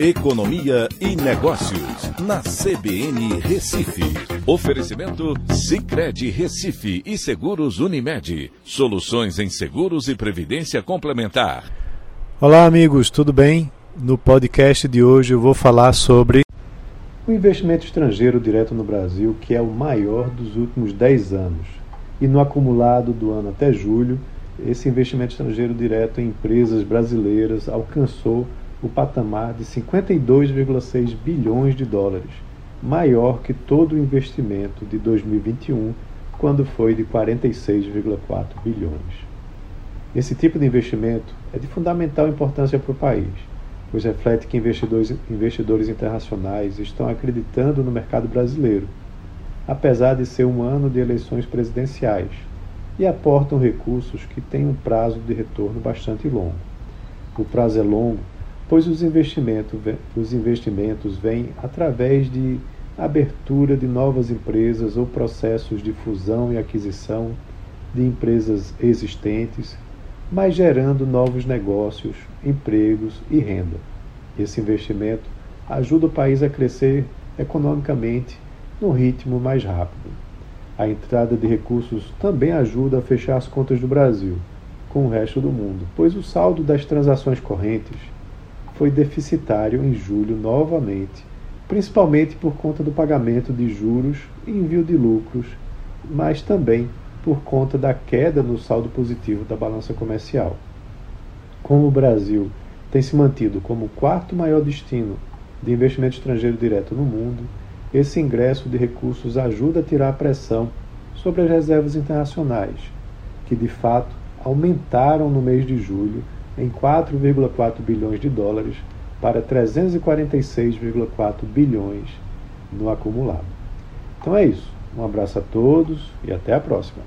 Economia e Negócios, na CBN Recife. Oferecimento Cicred Recife e Seguros Unimed. Soluções em seguros e previdência complementar. Olá, amigos, tudo bem? No podcast de hoje eu vou falar sobre o investimento estrangeiro direto no Brasil, que é o maior dos últimos 10 anos. E no acumulado do ano até julho, esse investimento estrangeiro direto em empresas brasileiras alcançou o patamar de 52,6 bilhões de dólares, maior que todo o investimento de 2021, quando foi de 46,4 bilhões. Esse tipo de investimento é de fundamental importância para o país, pois reflete que investidores, investidores internacionais estão acreditando no mercado brasileiro, apesar de ser um ano de eleições presidenciais, e aportam recursos que têm um prazo de retorno bastante longo. O prazo é longo pois os investimentos, os investimentos vêm através de abertura de novas empresas ou processos de fusão e aquisição de empresas existentes, mas gerando novos negócios, empregos e renda. Esse investimento ajuda o país a crescer economicamente num ritmo mais rápido. A entrada de recursos também ajuda a fechar as contas do Brasil com o resto do mundo, pois o saldo das transações correntes foi deficitário em julho novamente, principalmente por conta do pagamento de juros e envio de lucros, mas também por conta da queda no saldo positivo da balança comercial. Como o Brasil tem se mantido como o quarto maior destino de investimento estrangeiro direto no mundo, esse ingresso de recursos ajuda a tirar a pressão sobre as reservas internacionais, que de fato aumentaram no mês de julho em 4,4 bilhões de dólares para 346,4 bilhões no acumulado. Então é isso. Um abraço a todos e até a próxima.